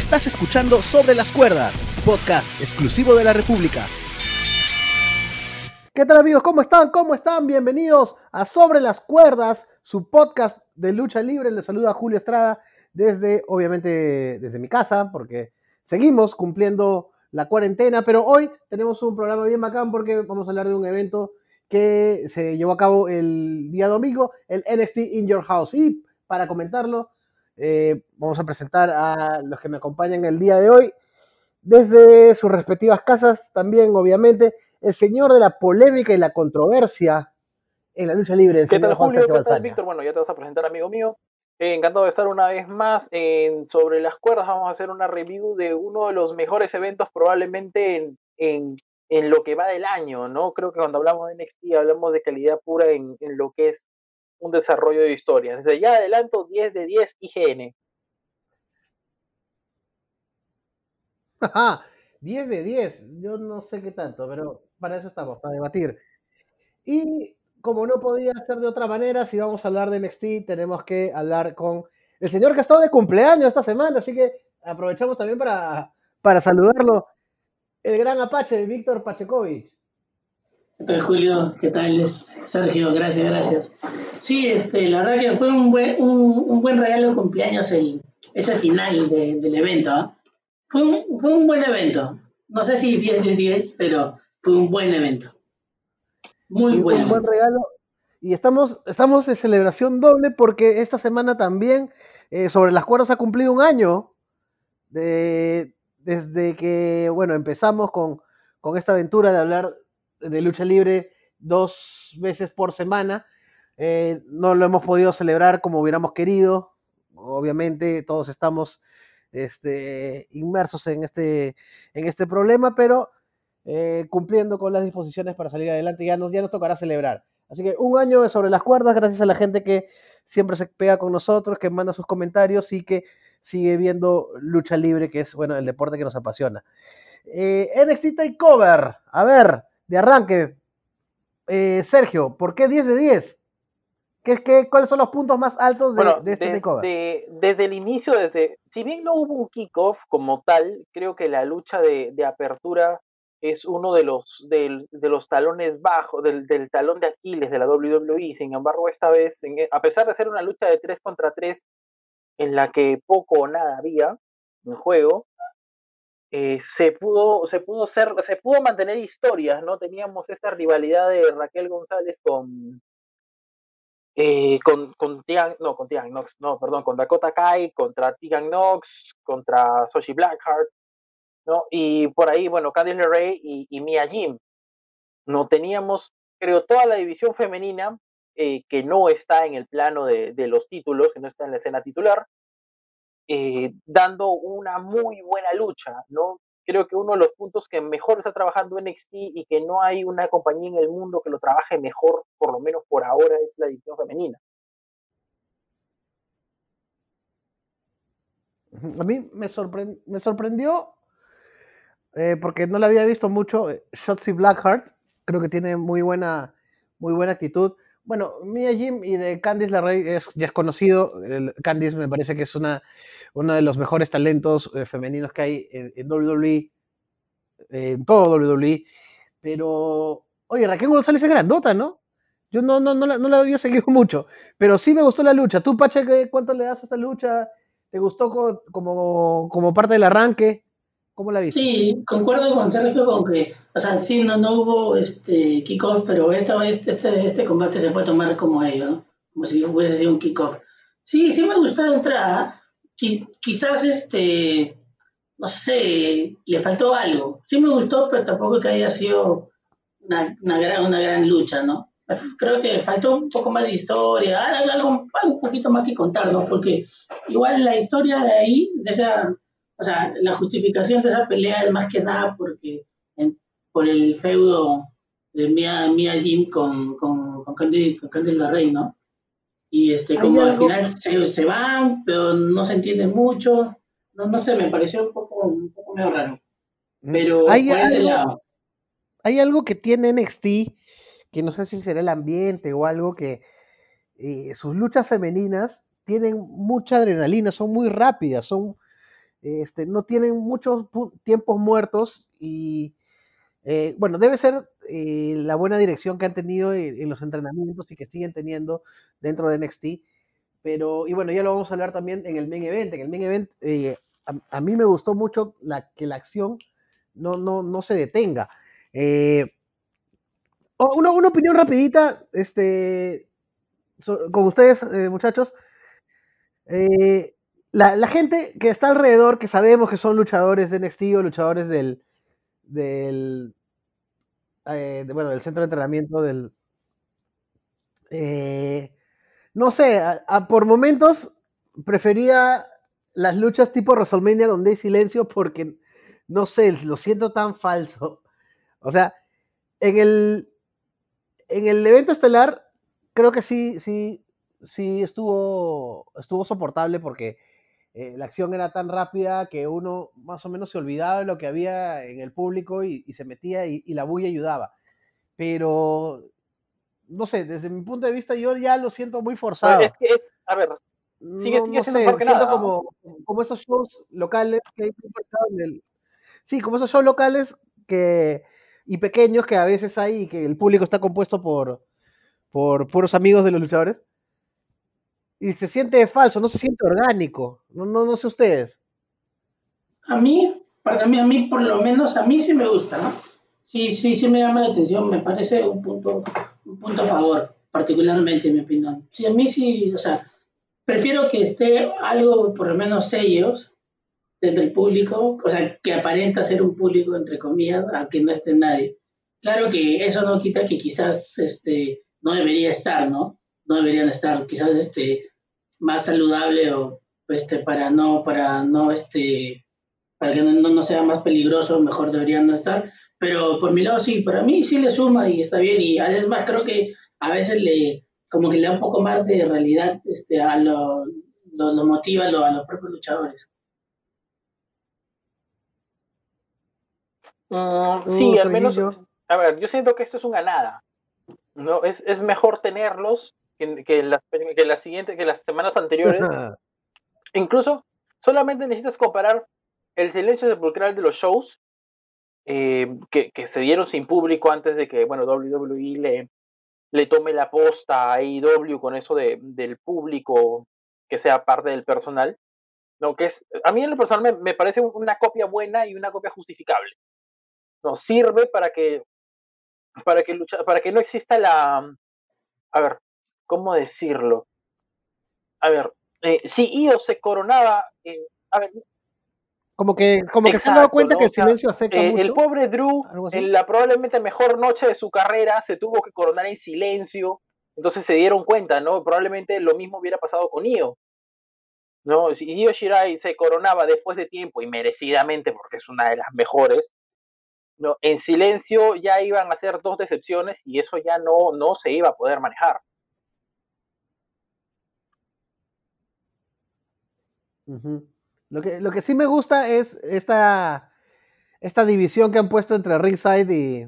Estás escuchando Sobre las Cuerdas, podcast exclusivo de la República. ¿Qué tal amigos? ¿Cómo están? ¿Cómo están? Bienvenidos a Sobre las Cuerdas, su podcast de lucha libre. Les saluda Julio Estrada desde, obviamente, desde mi casa, porque seguimos cumpliendo la cuarentena, pero hoy tenemos un programa bien bacán porque vamos a hablar de un evento que se llevó a cabo el día domingo, el NXT In Your House. Y para comentarlo, eh, vamos a presentar a los que me acompañan el día de hoy, desde sus respectivas casas también, obviamente, el señor de la polémica y la controversia en la lucha libre. ¿Qué tal, Julio? ¿Qué tal, Víctor? Bueno, ya te vas a presentar, amigo mío. Eh, encantado de estar una vez más en Sobre las Cuerdas. Vamos a hacer una review de uno de los mejores eventos probablemente en, en, en lo que va del año, ¿no? Creo que cuando hablamos de NXT hablamos de calidad pura en, en lo que es un desarrollo de historia. Desde ya adelanto 10 de 10 IGN. 10 de 10, yo no sé qué tanto, pero para eso estamos, para debatir. Y como no podía ser de otra manera, si vamos a hablar de NXT, tenemos que hablar con el señor que ha estado de cumpleaños esta semana, así que aprovechamos también para, para saludarlo, el gran Apache, Víctor Pachekovich. ¿Qué tal, Julio? ¿Qué tal, Sergio? Gracias, gracias. Sí, este, la verdad que fue un buen, un, buen regalo de cumpleaños el, ese final del evento. ¿ah? Fue, un, fue un buen evento. No sé si 10 de 10, pero fue un buen evento. Muy buen, un buen regalo. Y estamos, estamos de celebración doble porque esta semana también eh, sobre las cuerdas ha cumplido un año de, desde que, bueno, empezamos con, con esta aventura de hablar de lucha libre dos veces por semana. Eh, no lo hemos podido celebrar como hubiéramos querido. Obviamente todos estamos este, inmersos en este, en este problema, pero eh, cumpliendo con las disposiciones para salir adelante, ya nos, ya nos tocará celebrar. Así que un año sobre las cuerdas, gracias a la gente que siempre se pega con nosotros, que manda sus comentarios y que sigue viendo lucha libre, que es bueno el deporte que nos apasiona. Eh, NXT Takeover, a ver, de arranque, eh, Sergio, ¿por qué 10 de 10? ¿Qué, qué, cuáles son los puntos más altos de, de este desde, takeover? Desde el inicio, desde, si bien no hubo un kickoff como tal, creo que la lucha de, de apertura es uno de los, de, de los talones bajos, del, del, talón de Aquiles de la WWE. Sin embargo, esta vez, en, a pesar de ser una lucha de 3 contra 3, en la que poco o nada había en juego, eh, se pudo, se pudo ser, se pudo mantener historias, ¿no? Teníamos esta rivalidad de Raquel González con, eh, con, con Tian, no, con Tian Knox, no, perdón, con Dakota Kai, contra Tian Knox, contra Soshi Blackheart, ¿no? Y por ahí, bueno, Candice LeRae y, y Mia Jim. No teníamos, creo, toda la división femenina eh, que no está en el plano de, de, los títulos, que no está en la escena titular, eh, dando una muy buena lucha, ¿no? Creo que uno de los puntos que mejor está trabajando NXT y que no hay una compañía en el mundo que lo trabaje mejor, por lo menos por ahora, es la división femenina. A mí me, sorprend me sorprendió eh, porque no la había visto mucho. eh, Shotzi Blackheart, creo que tiene muy buena, muy buena actitud. Bueno, Mia Jim y de Candice LeRae es, ya es conocido. Candice me parece que es una, uno de los mejores talentos eh, femeninos que hay en, WWE, en todo WWE. Pero, oye, Raquel González es grandota, ¿no? Yo no, no, no, la, no la había seguido mucho, pero sí me gustó la lucha. ¿Tú, Pache, cuánto le das a esta lucha? ¿Te gustó como, como parte del arranque? ¿Cómo la viste? Sí, concuerdo con Sergio con que, o sea, sí, no, no hubo este kickoff, pero esta, este, este combate se puede tomar como ello, ¿no? Como si fuese sido un kickoff. Sí, sí me gustó la entrada. Quizás, este, no sé, le faltó algo. Sí me gustó, pero tampoco que haya sido una, una, gran, una gran lucha, ¿no? Creo que faltó un poco más de historia, algo, un poquito más que contar, ¿no? Porque igual la historia de ahí, de esa o sea, la justificación de esa pelea es más que nada porque en, por el feudo de Mia, Mia Jim con, con, con Candy, con Candy Rey, ¿no? Y este, como al final se, se, van, pero no se entiende mucho. No, no sé, me pareció un poco, un poco medio raro. Pero ¿Hay por ese algo, lado. Hay algo que tiene NXT, que no sé si será el ambiente o algo que eh, sus luchas femeninas tienen mucha adrenalina, son muy rápidas, son este, no tienen muchos tiempos muertos y eh, bueno, debe ser eh, la buena dirección que han tenido en, los entrenamientos y que siguen teniendo dentro de NXT. Pero, y bueno, ya lo vamos a hablar también en el main event. En el main event, eh, a, mí me gustó mucho que la acción no, no, no se detenga. Una, una, opinión rapidita este, con ustedes, muchachos. La, gente que está alrededor, que sabemos que son luchadores de NXT o luchadores del, del, eh, bueno, del centro de entrenamiento del... Eh, no sé, por momentos prefería las luchas tipo WrestleMania donde hay silencio porque, no sé, lo siento tan falso. O sea, en el, en el evento estelar creo que sí, sí, sí estuvo, estuvo soportable porque eh, la acción era tan rápida que uno más o menos se olvidaba de lo que había en el público y, se metía y, la bulla ayudaba. Pero, no sé, desde mi punto de vista yo ya lo siento muy forzado. Es que, a ver, sigue, sigue siendo Como, como esos shows locales que hay en el... Sí, como esos shows locales que y pequeños que a veces hay y que el público está compuesto por, por puros amigos de los luchadores y se siente falso, no se siente orgánico. No, no, no sé ustedes. A mí, para mí, a mí por lo menos, a mí sí me gusta, ¿no? Sí, sí, sí me llama la atención, me parece un punto, un punto a favor, particularmente en mi opinión. Sí, a mí sí, o sea, prefiero que esté algo, por lo menos sellos, dentro del público, o sea, que aparenta ser un público, entre comillas, a que no esté nadie. Claro que eso no quita que quizás este, no debería estar, ¿no? No deberían estar, quizás este, más saludable o este, para no, para no, este, para que no, no, sea más peligroso, mejor deberían no estar. Pero por mi lado sí, para mí sí le suma y está bien. Y además creo que a veces le, como que le da un poco más de realidad este, a lo, lo, motiva a, a, los propios luchadores. Mm, sí, al menos, a ver, yo siento que esto es una nada. ¿no? Es, es mejor tenerlos que, las, que, las siguientes, que las semanas anteriores. Incluso solamente necesitas comparar el silencio sepulcral de los shows eh, que, que, se dieron sin público antes de que bueno WWE le, le tome la posta a AEW con eso de, del público que sea parte del personal. No, que es, a mí en lo personal me, me parece una copia buena y una copia justificable. No, sirve para que para que lucha, para que no exista la a ver, ¿cómo decirlo? A ver, eh, si Io se coronaba, eh, a ver, como que, como que se han dado cuenta que el silencio afecta eh, mucho. El pobre Drew, en la probablemente mejor noche de su carrera, se tuvo que coronar en silencio. Entonces se dieron cuenta, ¿no? Probablemente lo mismo hubiera pasado con Io. ¿no? Si Io Shirai se coronaba después de tiempo y merecidamente, porque es una de las mejores, ¿no? en silencio ya iban a ser dos decepciones y eso ya no, no se iba a poder manejar. Lo, que, lo que sí me gusta es esta, esta división que han puesto entre ringside y,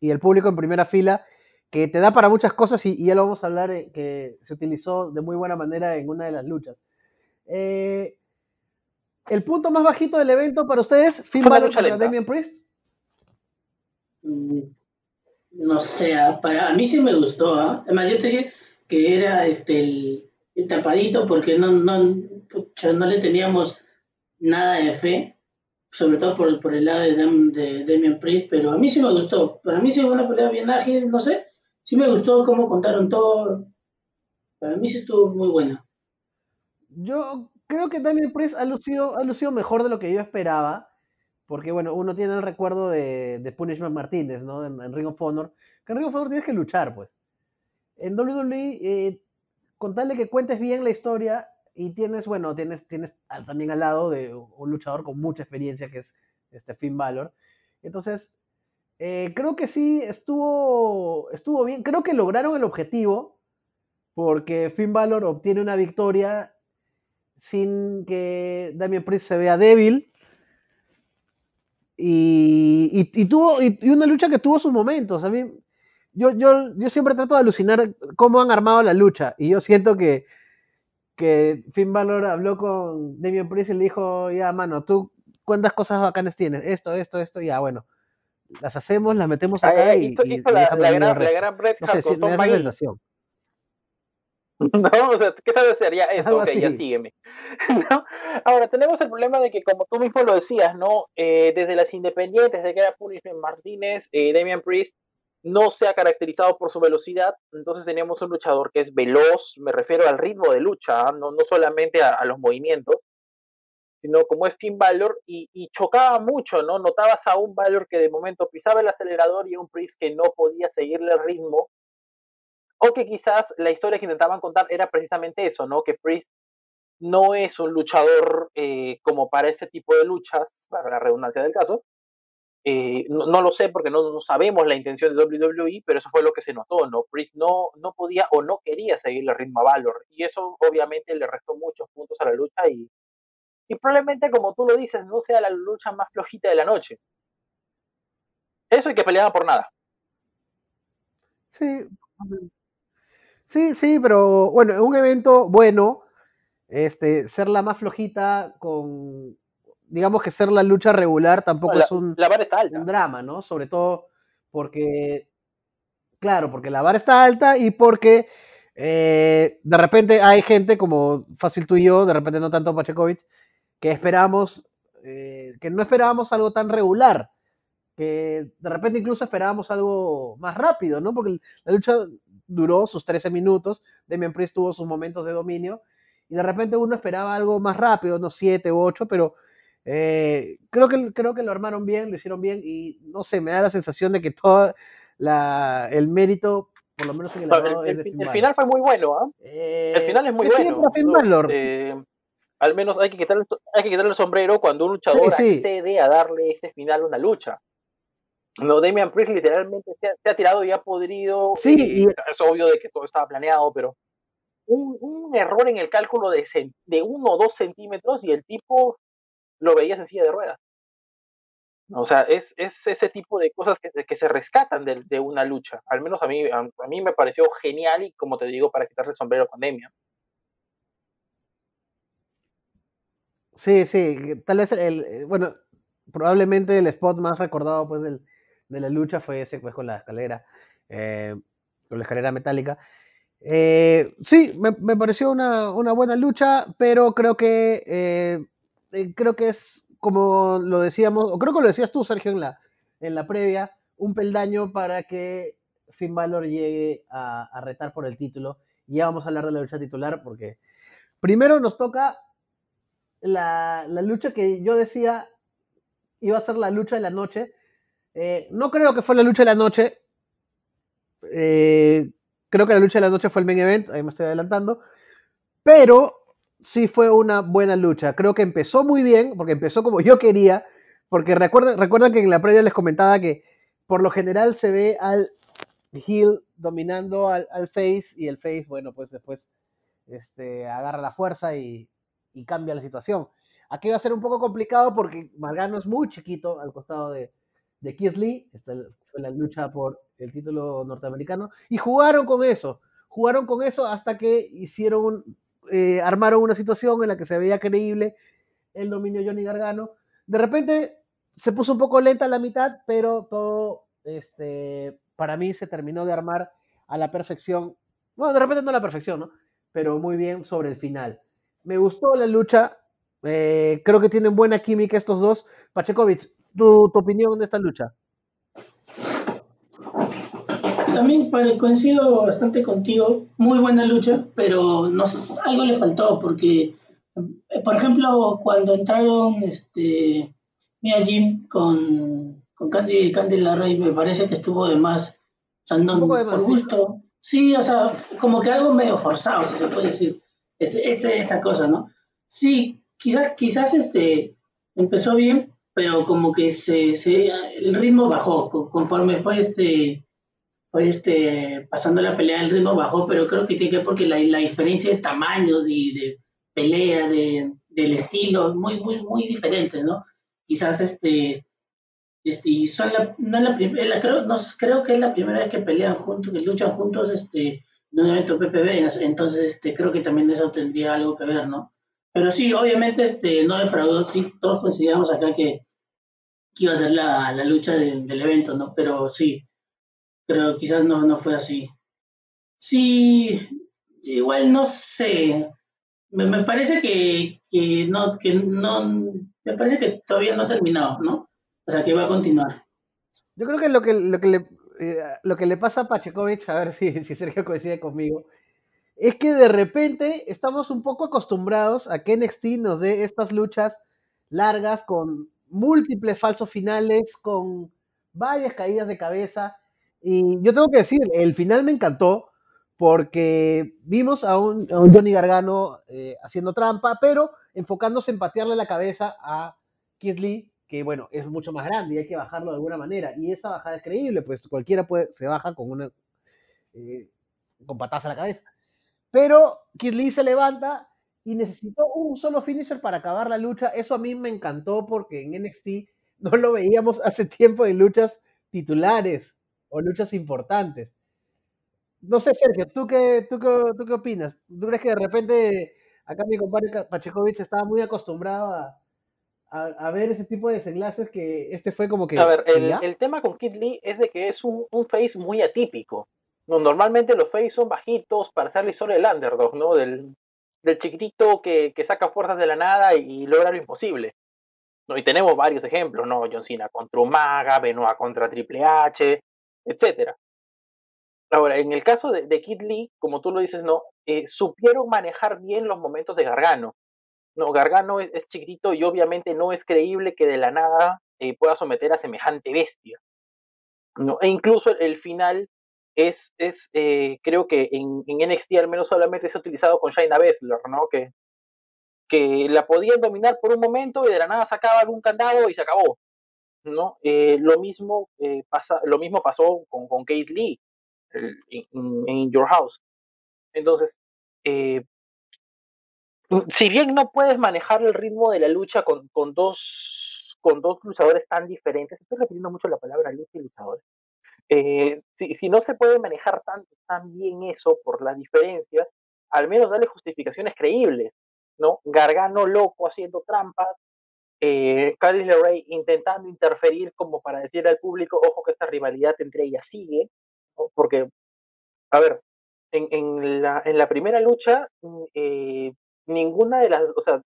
y el público en primera fila, que te da para muchas cosas y, ya lo vamos a hablar, eh, que se utilizó de muy buena manera en una de las luchas. Eh, el punto más bajito del evento para ustedes, Finn Balor contra Damian Priest. Mm, no sé, ah, para a mí sí me gustó. ¿ah? Además, yo te dije que era este el, el tapadito porque no, no, no le teníamos nada de fe, sobre todo por, por el lado de, de Damian Priest, pero a mí sí me gustó. Para mí sí fue una pelea bien ágil, no sé. Sí me gustó cómo contaron todo. Para mí sí estuvo muy buena. Yo creo que Damian Priest ha lucido, ha lucido mejor de lo que yo esperaba. Porque, bueno, uno tiene el recuerdo de, de Punishment Martínez, ¿no? En, Ring of Honor. En Ring of Honor tienes que luchar, pues. En WWE, eh, con tal de que cuentes bien la historia, y tienes, bueno, tienes, tienes también al lado de un luchador con mucha experiencia que es este Finn Balor. Entonces, eh, creo que sí estuvo, estuvo bien. Creo que lograron el objetivo porque Finn Balor obtiene una victoria sin que Damien Priest se vea débil. Y, y, tuvo y, una lucha que tuvo sus momentos. A yo, yo, yo siempre trato de alucinar cómo han armado la lucha. Y yo siento que que Finn Balor habló con Damian Priest y le dijo, ya, mano, tú cuántas cosas bacanas tienes, esto, esto, esto, ya, bueno, las hacemos, las metemos acá y, hizo, y, hizo la, déjame la, el gran, la gran Bret No sé, con me Magui. sensación. ¿no? O sea, ¿qué sabes sería esto? Algo Ok, ya sígueme. ¿no? Ahora, tenemos el problema de que, como tú mismo lo decías, ¿no? Eh, desde las independientes, de que era Punishment Martínez, eh, Damian Priest no se ha caracterizado por su velocidad, entonces tenemos un luchador que es veloz, me refiero al ritmo de lucha, ¿ah? no, no solamente a, los movimientos, sino como es Finn Balor, y, y, chocaba mucho, ¿no? Notabas a un Balor que de momento pisaba el acelerador y a un Priest que no podía seguirle el ritmo, o que quizás la historia que intentaban contar era precisamente eso, ¿no? Que Priest no es un luchador eh, como para ese tipo de luchas, para la redundancia del caso. Eh, no, lo sé porque no, sabemos la intención de WWE, pero eso fue lo que se notó, ¿no? Priest no, no podía o no quería seguir el ritmo a Valor, y eso obviamente le restó muchos puntos a la lucha y, y probablemente, como tú lo dices, no sea la lucha más flojita de la noche. Eso y que peleaban por nada. Sí, sí, sí, pero bueno, en un evento bueno, este, ser la más flojita con, digamos que ser la lucha regular tampoco no, la, es un, la vara está alta. un drama, ¿no? Sobre todo porque, claro, porque la vara está alta y porque eh, de repente hay gente como fácil tú y yo, de repente no tanto Pachecovic, que esperamos, eh, que no esperábamos algo tan regular, que de repente incluso esperábamos algo más rápido, ¿no? Porque la lucha duró sus 13 minutos, Demian Priest tuvo sus momentos de dominio, y de repente uno esperaba algo más rápido, unos 7 u 8, pero eh, creo, que, creo que lo armaron bien, lo hicieron bien, y no sé, me da la sensación de que todo la, el mérito, por lo menos en el el, es de el, Finn el Balor. final fue muy bueno, ¿eh? El final es muy bueno. Eh, al menos hay que, quitarle, hay que quitarle el sombrero cuando un luchador Sí, sí. accede a darle ese final a una lucha. No, Damian Priest literalmente se ha, se ha tirado y ha podrido. Sí, eh, y- Es obvio de que todo estaba planeado, pero un, un error en el cálculo de, de uno o dos centímetros y el tipo lo veías en silla de ruedas. O sea, es, es ese tipo de cosas que, que se rescatan de, de una lucha. Al menos a mí, a, a mí me pareció genial y como te digo, para quitarle el sombrero con Damian. Sí, sí, tal vez el, el- bueno, probablemente el spot más recordado pues del, de la lucha fue ese pues con la escalera, eh, con la escalera metálica. Eh, sí, me, me pareció una, una buena lucha, pero creo que eh, eh, creo que es como lo decíamos, o creo que lo decías tú, Sergio, en la, en la previa, un peldaño para que Finn Balor llegue a, retar por el título. Y ya vamos a hablar de la lucha titular, porque primero nos toca la, la lucha que yo decía iba a ser la lucha de la noche. Eh, no creo que fue la lucha de la noche. Eh, creo que la lucha de la noche fue el main event, ahí me estoy adelantando. Pero sí fue una buena lucha. Creo que empezó muy bien, porque empezó como yo quería. Porque recuerdan que en la previa les comentaba que por lo general se ve al heel dominando al, al face y el face, bueno, pues después este, agarra la fuerza y, cambia la situación. Aquí va a ser un poco complicado porque Margano es muy chiquito al costado de, de Keith Lee. Esta fue la lucha por el título norteamericano. Y jugaron con eso. Jugaron con eso hasta que hicieron, eh, armaron una situación en la que se veía creíble el dominio Johnny Gargano. De repente se puso un poco lenta la mitad, pero todo, este, para mí se terminó de armar a la perfección. Bueno, de repente no a la perfección, ¿no? Pero muy bien sobre el final. Me gustó la lucha. eh, creo que tienen buena química estos dos. Pachekovic, tu, tu opinión de esta lucha. También coincido bastante contigo, muy buena lucha, pero no, s- algo le faltó porque, eh, por ejemplo, cuando entraron este, Mia Jim con, con Candy, Candy Larray, me parece que estuvo de más, o sea, no, más, por sí. gusto. Sí, o sea, como que algo medio forzado, si se puede decir, ese, ese- esa cosa, ¿no? Sí, quizás, quizás este, empezó bien, pero como que se, se, el ritmo bajó co- conforme fue este fue este, pasando la pelea el ritmo bajó, pero creo que tiene que ver porque la, la diferencia de tamaños, de, de pelea, de, del estilo, muy, muy, muy diferentes, ¿no? Quizás este, este y son la, no es la primera, creo, no, creo que es la primera vez que pelean juntos, que luchan juntos, este, de un evento PPV, entonces este, creo que también eso tendría algo que ver, ¿no? Pero sí, obviamente este, no defraudó, sí, todos consideramos acá que, iba a ser la, la lucha del evento, ¿no? Pero sí, pero quizás no, no fue así. Sí, igual no sé. Me, parece que, que, no, que no, me parece que todavía no ha terminado, ¿no? O sea, que va a continuar. Yo creo que lo que, lo que, le, eh, lo que le pasa a Pachekovic, a ver si, si Sergio coincide conmigo, es que de repente estamos un poco acostumbrados a que NXT nos dé estas luchas largas con múltiples falsos finales, con varias caídas de cabeza. Y yo tengo que decir, el final me encantó porque vimos a un, Johnny Gargano eh, haciendo trampa, pero enfocándose en patearle la cabeza a Keith Lee, que bueno, es mucho más grande y hay que bajarlo de alguna manera. Y esa bajada es creíble, pues cualquiera puede, se baja con una eh, con patadas a la cabeza. Pero Kid Lee se levanta y necesitó un solo finisher para acabar la lucha. Eso a mí me encantó porque en NXT no lo veíamos hace tiempo en luchas titulares o luchas importantes. No sé, Sergio, ¿tú qué, tú, tú qué opinas? ¿Tú crees que de repente acá mi compadre Pachekovic estaba muy acostumbrado a, a, ver ese tipo de desenlaces que este fue como que... A ver, el, tema con Kid Lee es de que es un, un face muy atípico. No, normalmente los face son bajitos para hacer la historia del underdog, ¿no? Del, del chiquitito que, que, saca fuerzas de la nada y, logra lo imposible. ¿no? Y tenemos varios ejemplos, ¿no? John Cena contra Umaga, Benoit contra Triple H, etc. Ahora, en el caso de, de Kid Lee, como tú lo dices, ¿no? Eh, supieron manejar bien los momentos de Gargano. No, Gargano es, chiquitito y obviamente no es creíble que de la nada eh, pueda someter a semejante bestia. ¿no? E incluso el final es, es eh, creo que en, NXT al menos solamente ha utilizado con Shayna Baszler, ¿no? Que, que la podían dominar por un momento y de la nada sacaba algún candado y se acabó, ¿no? Eh, lo, mismo, pasa, lo mismo pasó con, con Kate Lee en, Your House. Entonces, si bien no puedes manejar el ritmo de la lucha con, con, dos, con dos luchadores tan diferentes, estoy repitiendo mucho la palabra lucha y luchadores, eh, si, si, no se puede manejar tan, tan bien eso por las diferencias, al menos darle justificaciones creíbles, ¿no? Gargano loco haciendo trampas, eh, Carly LeRae intentando interferir como para decir al público, ojo que esta rivalidad entre ellas sigue, porque, a ver, en, la, primera lucha, mm, eh, ninguna de las, o sea,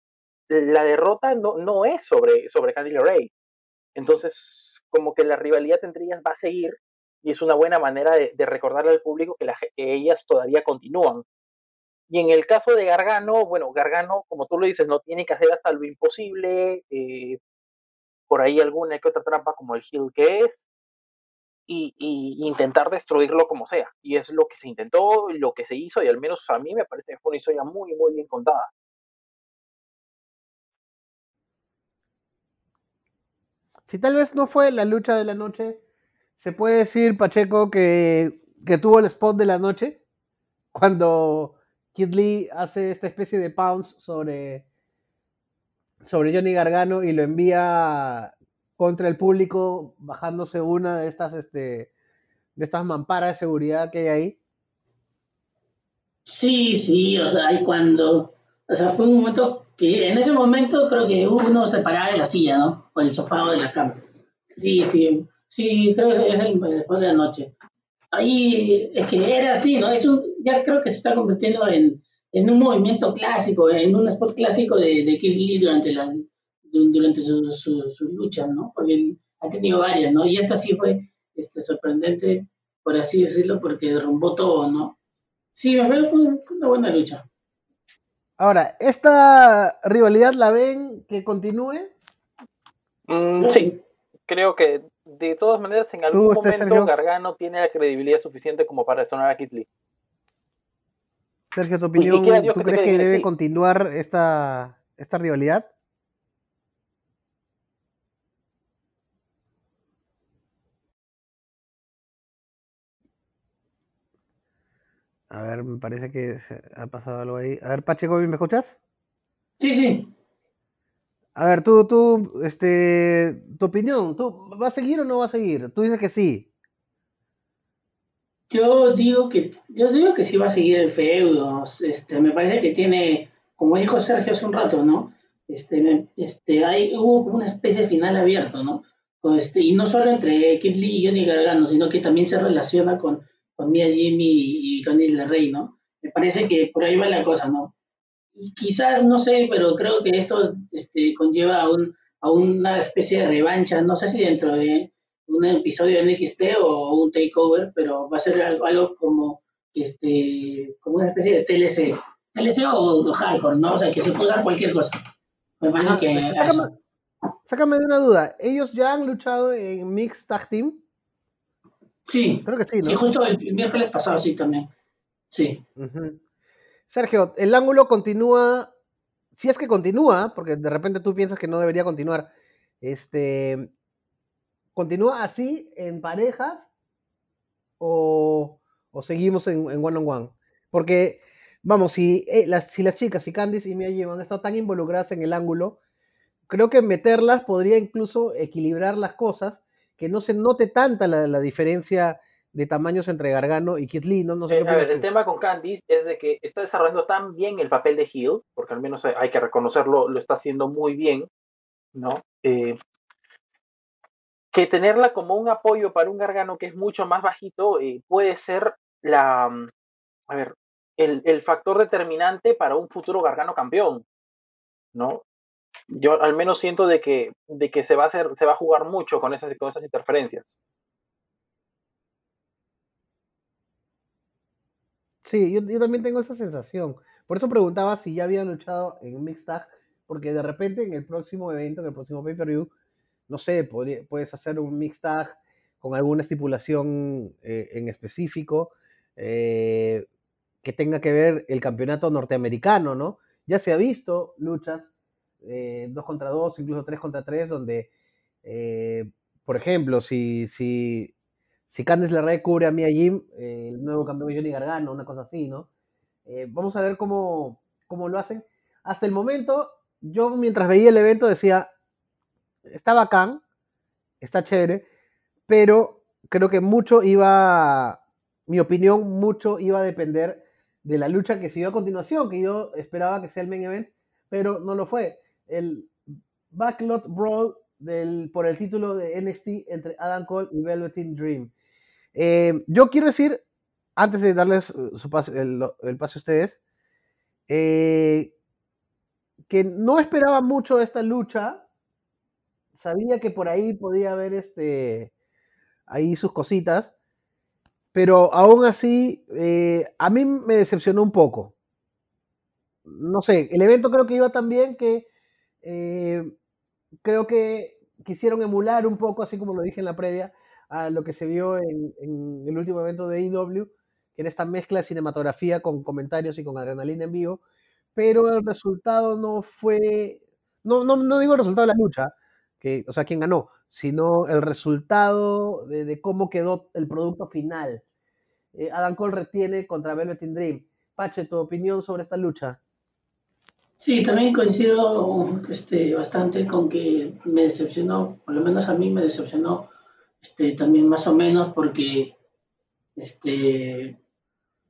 la derrota no, no es sobre, sobre Candy. Entonces, como que la rivalidad entre ellas va a seguir y es una buena manera de, recordarle al público que, ellas todavía continúan. Y en el caso de Gargano, bueno, Gargano, como tú lo dices, no tiene que hacer hasta lo imposible, eh, por ahí alguna que otra trampa como el Hill que es, y, intentar destruirlo como sea. Y es lo que se intentó, lo que se hizo, y al menos a mí me parece que fue una historia muy, muy bien contada. Si tal vez no fue la lucha de la noche, se puede decir, Pacheco, que, que tuvo el spot de la noche, cuando Kid Lee hace esta especie de pounce sobre, sobre Johnny Gargano y lo envía contra el público, bajándose una de estas, este, de estas mamparas de seguridad que hay ahí. Sí, sí, o sea, y cuando, o sea, fue un momento que en ese momento creo que uno se paraba de la silla, ¿no? O el sofá o de la cama. Sí, sí, sí, creo que es el, después de la noche. Ahí es que era así, ¿no? Es un, ya creo que se está convirtiendo en, en un movimiento clásico, en un spot clásico de, de Kid Lee durante la, durante sus su, luchas, ¿no? Porque él ha tenido varias, ¿no? Y esta sí fue este, sorprendente, por así decirlo, porque derrumbó todo, ¿no? Sí, a ver, fue, una buena lucha. Ahora, ¿esta rivalidad la ven que continúe? Mm, sí, creo que de todas maneras en algún momento Gargano tiene la credibilidad suficiente como para sonar a Kid Lee. Sergio, tu opinión, ¿tú crees que debe continuar esta, esta rivalidad? A ver, me parece que ha pasado algo ahí. A ver, Pacheco, ¿me escuchas? Sí, sí. A ver, tú, tú, este, tu opinión, ¿tú vas a seguir o no vas a seguir? Tú dices que sí. Yo digo que yo digo que sí va a seguir el feudo. Este, me parece que tiene, como dijo Sergio hace un rato, ¿no? Este, este, hay, hubo como una especie de final abierto, ¿no? Este, y no solo entre Kid Lee y Johnny Gargano, sino que también se relaciona con, con Mia Jimmy y Candice Rey, ¿no? Me parece que por ahí va la cosa, ¿no? Y quizás, no sé, pero creo que esto este, conlleva a, un, a una especie de revancha, no sé si dentro de un episodio de NXT o un takeover, pero va a ser algo, algo como, este, como una especie de TLC. TLC o, hardcore, ¿no? O sea, que se puede usar cualquier cosa. Me parece que... Sácame, de una duda. ¿Ellos ya han luchado en Mixed Tag Team? Sí. Creo que sí, ¿no? Sí, justo el miércoles pasado sí también. Sí. Sergio, el ángulo continúa, si es que continúa, porque de repente tú piensas que no debería continuar, este, ¿continúa así en parejas o, seguimos en, one on one? Porque, vamos, si, eh, las, si las chicas, si Candice y Mia Jim han estado tan involucradas en el ángulo, creo que meterlas podría incluso equilibrar las cosas, que no se note tanta la, la diferencia de tamaños entre Gargano y Kid Lee, ¿no? no sé eh, a ver, el tema con Candice es de que está desarrollando tan bien el papel de Hill, porque al menos hay que reconocerlo, lo está haciendo muy bien, ¿no? Eh, que tenerla como un apoyo para un Gargano que es mucho más bajito eh, puede ser la, mm, a ver, el, el, factor determinante para un futuro Gargano campeón, ¿no? Yo al menos siento de que, de que se, va a se va a jugar mucho con esas, con esas interferencias. Sí, yo, también tengo esa sensación. Por eso preguntaba si ya habían luchado en Mixed Tag, porque de repente en el próximo evento, en el próximo pay-per-view, no sé, puedes hacer un Mixed Tag con alguna estipulación eh, en específico eh, que tenga que ver el campeonato norteamericano, ¿no? Ya se ha visto luchas eh, dos contra dos, incluso tres contra tres, donde, por ejemplo, si, si si Candice LeRae cubre a Mia Jim, eh, el nuevo campeón Johnny Gargano, una cosa así, ¿no? Eh, vamos a ver cómo, cómo lo hacen. Hasta el momento, yo mientras veía el evento decía, está bacán, está chévere, pero creo que mucho iba, mi opinión, mucho iba a depender de la lucha que siguió a continuación, que yo esperaba que sea el main event, pero no lo fue. El Backlot Brawl del, por el título de NXT entre Adam Cole y Velveteen Dream. Eh, yo quiero decir, antes de darles el, paso a ustedes, eh, que no esperaba mucho esta lucha. Sabía que por ahí podía haber este, ahí sus cositas, pero aún así eh, a mí me decepcionó un poco. No sé, el evento creo que iba tan bien que creo que quisieron emular un poco, así como lo dije en la previa, a lo que se vio en, el último evento de IW, que era esta mezcla de cinematografía con comentarios y con adrenalina en vivo, pero el resultado no fue, no, no, no digo el resultado de la lucha, o sea, quién ganó, sino el resultado de, cómo quedó el producto final. Eh, Adam Cole retiene contra Velvet in Dream. Pache, tu opinión sobre esta lucha. Sí, también coincido este, bastante con que me decepcionó, por lo menos a mí me decepcionó este, también más o menos porque este,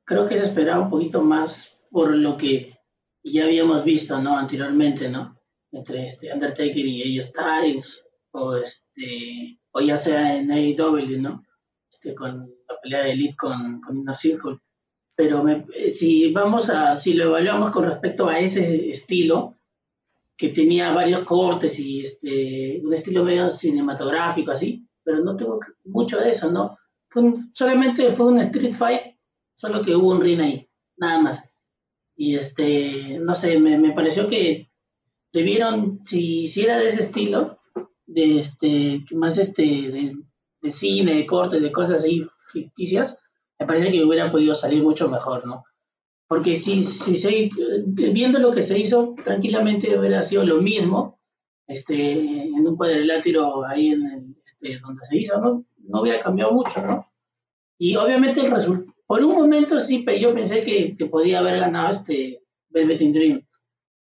creo que se esperaba un poquito más por lo que ya habíamos visto ¿no? anteriormente, ¿no? Entre este Undertaker y AJ Styles, o, este, o ya sea en AEW, ¿no? Este, con la pelea de Elite con, con Inner Circle. Pero si vamos a, si lo evaluamos con respecto a ese estilo, que tenía varios cortes y este, un estilo medio cinematográfico así, pero no tuvo mucho de eso, ¿no? Fue solamente fue un street fight, solo que hubo un ring ahí, nada más. Y este, no sé, me, pareció que debieron, si hiciera de ese estilo, de este, más este, de, cine, de corte, de cosas ahí ficticias, me parece que hubiera podido salir mucho mejor, ¿no? Porque si, si se, viendo lo que se hizo, tranquilamente hubiera sido lo mismo, este, en un cuadrilátero ahí en el, este, donde se hizo, ¿no? No hubiera cambiado mucho, ¿no? Y obviamente el resultado, por un momento sí, yo pensé que, que, podía haber ganado este Velvet in Dream,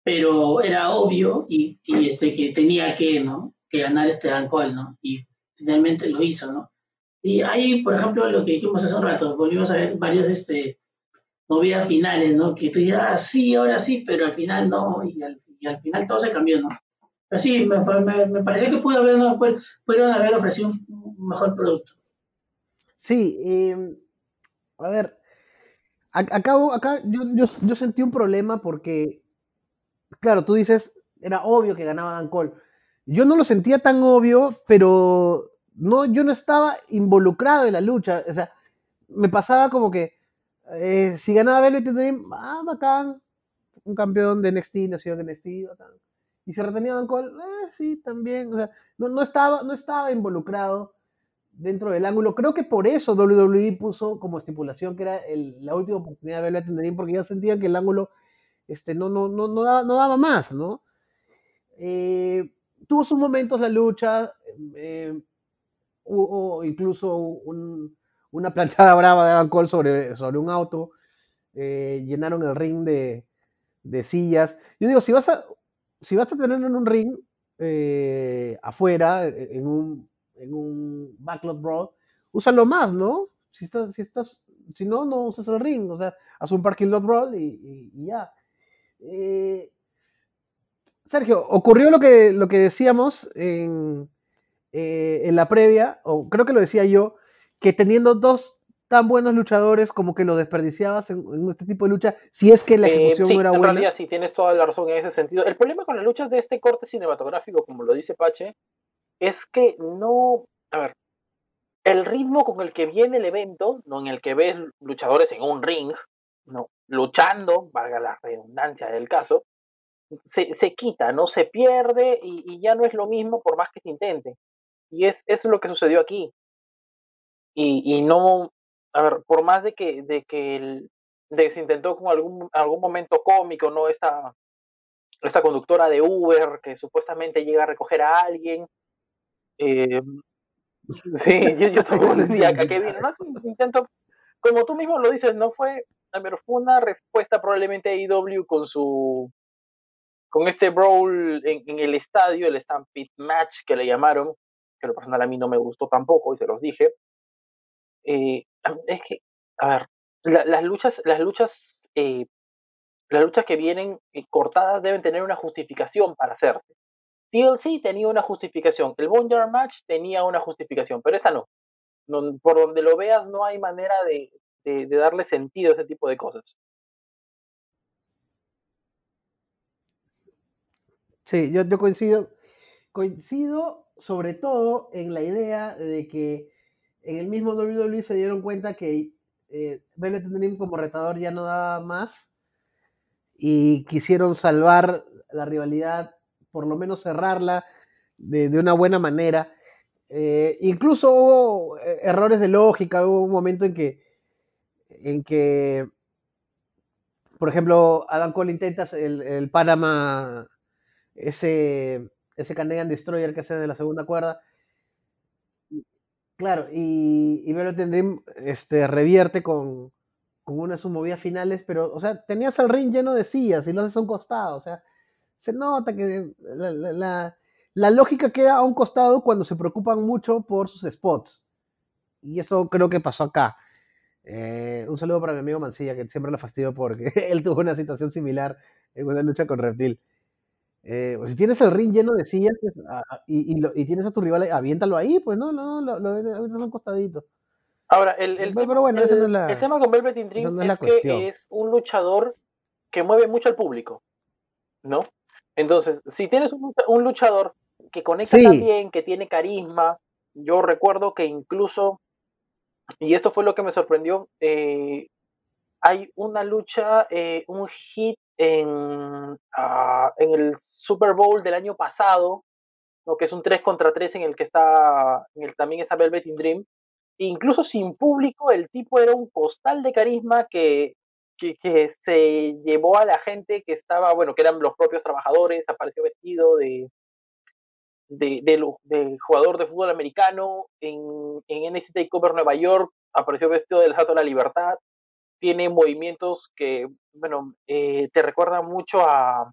pero era obvio y, y, este, que tenía que, ¿no? Que ganar este Ancol, ¿no? Y finalmente lo hizo, ¿no? Y ahí, por ejemplo, lo que dijimos hace un rato, volvimos a ver varios este, movidas finales, ¿no? Que tú dices, ah, sí, ahora sí, pero al final no, y al, final todo se cambió, ¿no? Pero sí, me, me, me pareció que pudo haber, no, pudieron haber ofrecido un mejor producto. Sí, eh, a ver, acá, acá yo, yo, yo, sentí un problema porque, claro, tú dices, era obvio que ganaba Dan Cole. Yo no lo sentía tan obvio, pero no, yo no estaba involucrado en la lucha. O sea, me pasaba como que eh, si ganaba Velvet Dream, ah, bacán, un campeón de NXT, nació de NXT, bacán. Y si retenía Dan Cole, eh, sí, también. O sea, no, no, estaba, no estaba involucrado dentro del ángulo. Creo que por eso WWE puso como estipulación que era el, la última oportunidad de Velvet Dream, porque ya sentían que el ángulo este, no, no, no, no, daba, no daba más, ¿no? Eh, tuvo sus momentos la lucha, eh, o, incluso una planchada brava de Adam Cole sobre, sobre un auto, eh, llenaron el ring de, de, sillas. Yo digo, si vas a, si vas a tener en un ring afuera, en un, en un backlot brawl, úsalo más, ¿no? Si estás, si estás, si no, no usas el ring, o sea, haz un parking lot brawl y, y ya. Eh, Sergio, ocurrió lo que, lo que decíamos en, eh, en, la previa, o creo que lo decía yo, que teniendo dos tan buenos luchadores como que lo desperdiciabas en, este tipo de lucha, si es que la eh, ejecución no era en buena. En realidad sí, tienes toda la razón en ese sentido. El problema con las luchas de este corte cinematográfico, como lo dice Pache, es que no, a ver, el ritmo con el que viene el evento, no en el que ves luchadores en un ring, no, luchando, valga la redundancia del caso, se, se quita, no se pierde y, ya no es lo mismo por más que se intente. Y es, es lo que sucedió aquí. Y, y, no, a ver, por más de que, de que, el, de se intentó con algún, algún momento cómico, ¿no? Esta, esta conductora de Uber que supuestamente llega a recoger a alguien. Eh, sí, yo, yo tampoco entendía acá que vino. No es un intento, como tú mismo lo dices, no fue, ver, fue una respuesta probablemente a IW con su con este brawl en, el estadio, el Stampede Match que le llamaron, que lo personal a mí no me gustó tampoco y se los dije, eh, es que, a ver, las luchas, las luchas, eh, las luchas que vienen eh, cortadas deben tener una justificación para hacerse. TLC tenía una justificación, el Boneyard Match tenía una justificación, pero esta no. Por donde lo veas no hay manera de, de darle sentido a ese tipo de cosas. Sí, yo, yo coincido, coincido sobre todo en la idea de que en el mismo WWE se dieron cuenta que eh, Dream como retador ya no daba más y quisieron salvar la rivalidad, por lo menos cerrarla de, una buena manera. Eh, incluso hubo eh, errores de lógica, hubo un momento en que, en que por ejemplo, Adam Cole intenta el, el Panama ese, ese Canadian Destroyer que hace de la segunda cuerda. Claro, y, y Velvet este, revierte con, con una de sus movidas finales, pero, o sea, tenías el ring lleno de sillas y lo haces a un costado, o sea, se nota que la, la, la, lógica queda a un costado cuando se preocupan mucho por sus spots. Y eso creo que pasó acá. Eh, un saludo para mi amigo Mancilla, que siempre lo fastidio porque él tuvo una situación similar en una lucha con Reptil. Eh, si tienes el ring lleno de sillas pues, y, y, tienes a tu rival, aviéntalo ahí, pues no, no, lo, lo, lo un costadito. Ahora, el, el, tema, bueno, el, no el, tema con Velvet Dream es, es que es un luchador que mueve mucho al público, ¿no? Entonces, si tienes un, un luchador que conecta sí. también, que tiene carisma, yo recuerdo que incluso, y esto fue lo que me sorprendió, eh, hay una lucha, eh, un hit en, uh, en el Super Bowl del año pasado, ¿no? que es un 3 contra 3 en el que está, en el, también está Velvet in Dream. E incluso sin público, el tipo era un costal de carisma que, que, que, se llevó a la gente que estaba, bueno, que eran los propios trabajadores, apareció vestido de, de, de, de jugador de fútbol americano en, en NXT TakeOver Nueva York, apareció vestido del Jato de la Libertad, tiene movimientos que, bueno, eh, te recuerdan mucho a...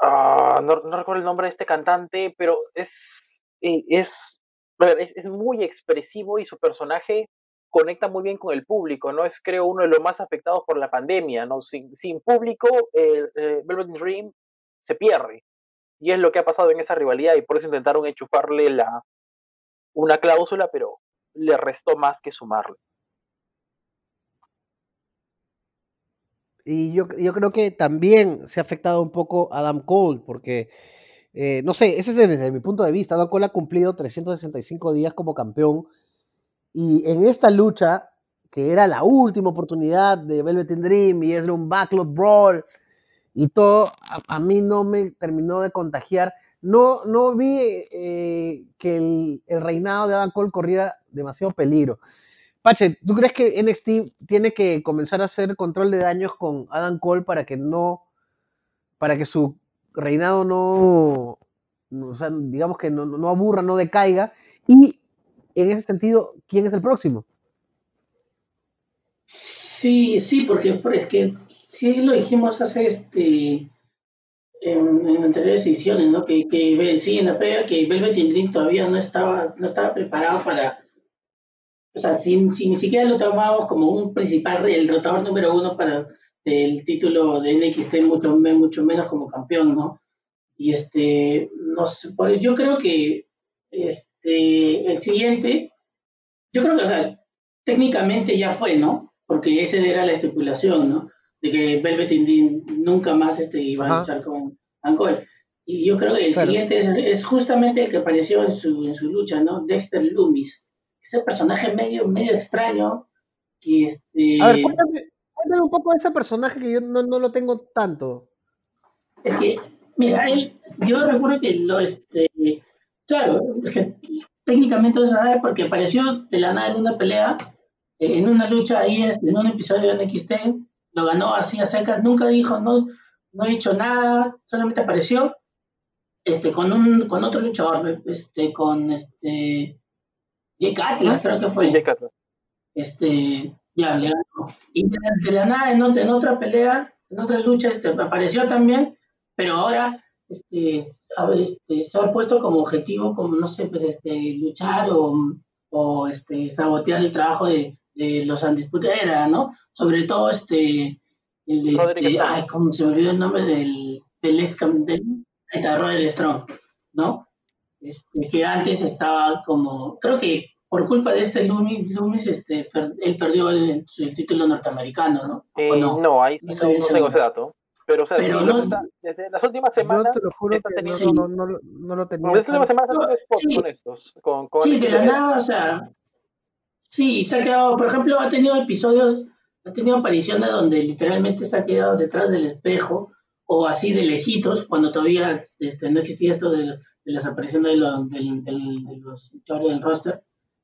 no, no, recuerdo el nombre de este cantante, pero es, eh, es es, muy expresivo y su personaje conecta muy bien con el público, ¿no? Es, creo, uno de los más afectados por la pandemia, ¿no? Sin, sin público, el Velvet Dream se pierde. Y es lo que ha pasado en esa rivalidad y por eso intentaron enchufarle la, una cláusula, pero le restó más que sumarle. Y yo, yo creo que también se ha afectado un poco a Adam Cole, porque, eh, no sé, ese es desde mi punto de vista. Adam Cole ha cumplido 365 días como campeón. Y en esta lucha, que era la última oportunidad de Velvet Dream y es un backlog brawl y todo, a, mí no me terminó de contagiar. No, no vi eh, que el, reinado de Adam Cole corriera demasiado peligro. Pache, ¿tú crees que NXT tiene que comenzar a hacer control de daños con Adam Cole para que no, para que su reinado no, o sea, digamos que no, no aburra, no decaiga? Y en ese sentido, ¿quién es el próximo? Sí, sí, porque es que sí lo dijimos hace este en, anteriores ediciones, ¿no? Que, que sí, en la previa que Velvet Dream todavía no estaba, no estaba preparado para o sea, si, ni siquiera lo tomábamos como un principal, el rotador número uno para el título de NXT, mucho, mucho menos como campeón, ¿no? Y este, no sé, yo creo que este, el siguiente, yo creo que, o sea, técnicamente ya fue, ¿no? Porque esa era la estipulación, ¿no? De que Velvet Indy nunca más este, iba a luchar con Ancor. Y yo creo que el siguiente es, es, justamente el que apareció en su, en su lucha, ¿no? Dexter Loomis ese personaje medio, medio extraño. Que este... A ver, cuéntame, un poco de ese personaje que yo no, no, lo tengo tanto. Es que, mira, él, yo recuerdo que lo, este, claro, es que técnicamente no se sabe porque apareció de la nada en una pelea, eh, en una lucha ahí, este, en un episodio de NXT, lo ganó así a secas, nunca dijo, no, no ha dicho nada, solamente apareció, este, con un, con otro luchador, este, con este, Jake Atlas, creo que fue. Jake Atlas. Este, ya, le ganó. Y de, la nada, en, en, otra pelea, en otra lucha, este, apareció también, pero ahora este, este, se ha puesto como objetivo, como no sé, pues este, luchar o, o este, sabotear el trabajo de, de los Undisputed Era, ¿no? Sobre todo este, el de este, ay, como se me olvidó el nombre del, del ex del, del Strong, ¿no? Este, que antes estaba como, creo que por culpa de este Loomis, Loomis este, él perdió el, título norteamericano, ¿no? Eh, no? no? ahí no, tengo ese dato. Pero, o sea, pero no, desde las últimas semanas. Yo te lo juro que no, no, no, no, lo tenía. Desde las últimas semanas sí, con estos. Con, con sí, de la nada, o sea. Sí, se ha quedado, por ejemplo, ha tenido episodios, ha tenido apariciones donde literalmente se ha quedado detrás del espejo o así de lejitos, cuando todavía este, no existía esto de, de las apariciones de, los de, los usuarios del roster,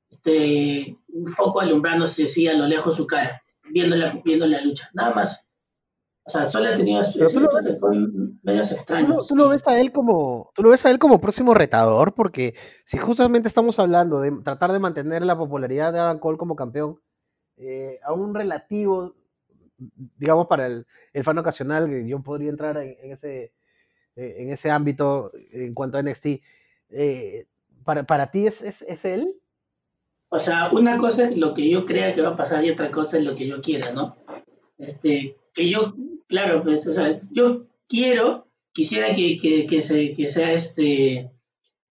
este, un foco alumbrándose así a lo lejos su cara, viendo la, viendo la lucha, nada más. O sea, solo ha tenido medios extraños. ¿tú, lo ves a él como, tú lo ves a él como próximo retador, porque si justamente estamos hablando de tratar de mantener la popularidad de Adam Cole como campeón, eh, a un relativo, digamos, para el, el fan ocasional, que yo podría entrar en ese eh, en ese ámbito en cuanto a NXT. Eh, ¿para, ¿Para ti es, es, es, él? O sea, una cosa es lo que yo crea que va a pasar y otra cosa es lo que yo quiera, ¿no? Este, que yo, claro, pues, o sea, yo quiero, quisiera que, que, que, se, que sea este,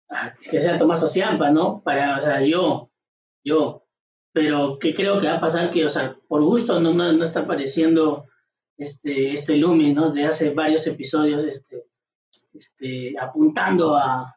ah, que sea Tomás Ociampa, ¿no? Para, o sea, yo, yo, pero que creo que va a pasar que, o sea, por gusto no, no, no está apareciendo este, este Lumi, ¿no? De hace varios episodios, este, este, apuntando a,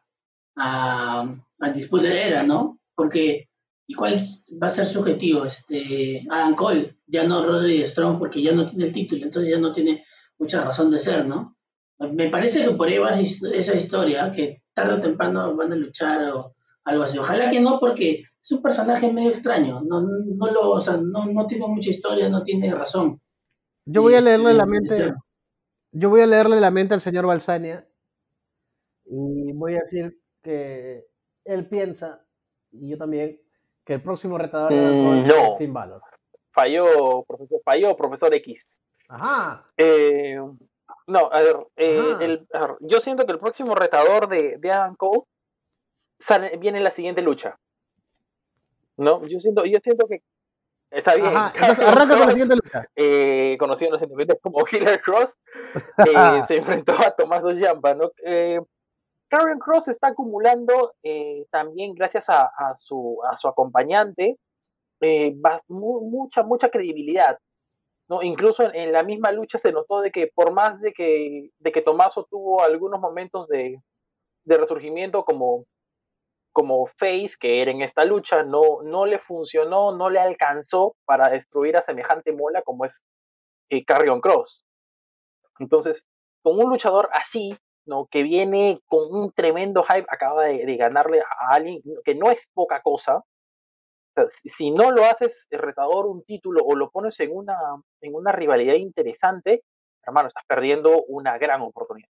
a, a disputa era, ¿no? Porque, ¿y cuál va a ser su objetivo? Este, Adam Cole, ya no Roderick Strong, porque ya no tiene el título, entonces ya no tiene mucha razón de ser, ¿no? Me parece que por ahí va esa historia, que tarde o temprano van a luchar o algo así. Ojalá que no, porque es un personaje medio extraño, no, no, lo, o sea, no, no tiene mucha historia, no tiene razón. Yo voy a leerle la este, mente. Yo voy a leerle la mente al señor Balsania y voy a decir que él piensa, y yo también, que el próximo retador mm, no. es Finn Balor. Falló, profesor, falló, profesor X. Ajá. Eh, no, a ver, eh, yo siento que el próximo retador de, de Adam Cole viene en la siguiente lucha. No, yo siento, yo siento que está bien. Entonces arranca con la siguiente lucha. Eh, conocido en los sentimientos como Killer Cross, eh, se enfrentó a Tommaso Ciampa, ¿no? Karen Cross está acumulando también gracias a, a, su, a su acompañante eh, mu mucha, mucha credibilidad. ¿no? Incluso en, en, la misma lucha se notó de que por más de que, de que Tomaso tuvo algunos momentos de, de resurgimiento como, como face que era en esta lucha, no, no le funcionó, no le alcanzó para destruir a semejante mola como es eh, Carrion Cross. Entonces, con un luchador así, ¿no? que viene con un tremendo hype, acaba de, de ganarle a alguien que no es poca cosa. Si no lo haces retador un título o lo pones en una, en una rivalidad interesante, hermano, estás perdiendo una gran oportunidad.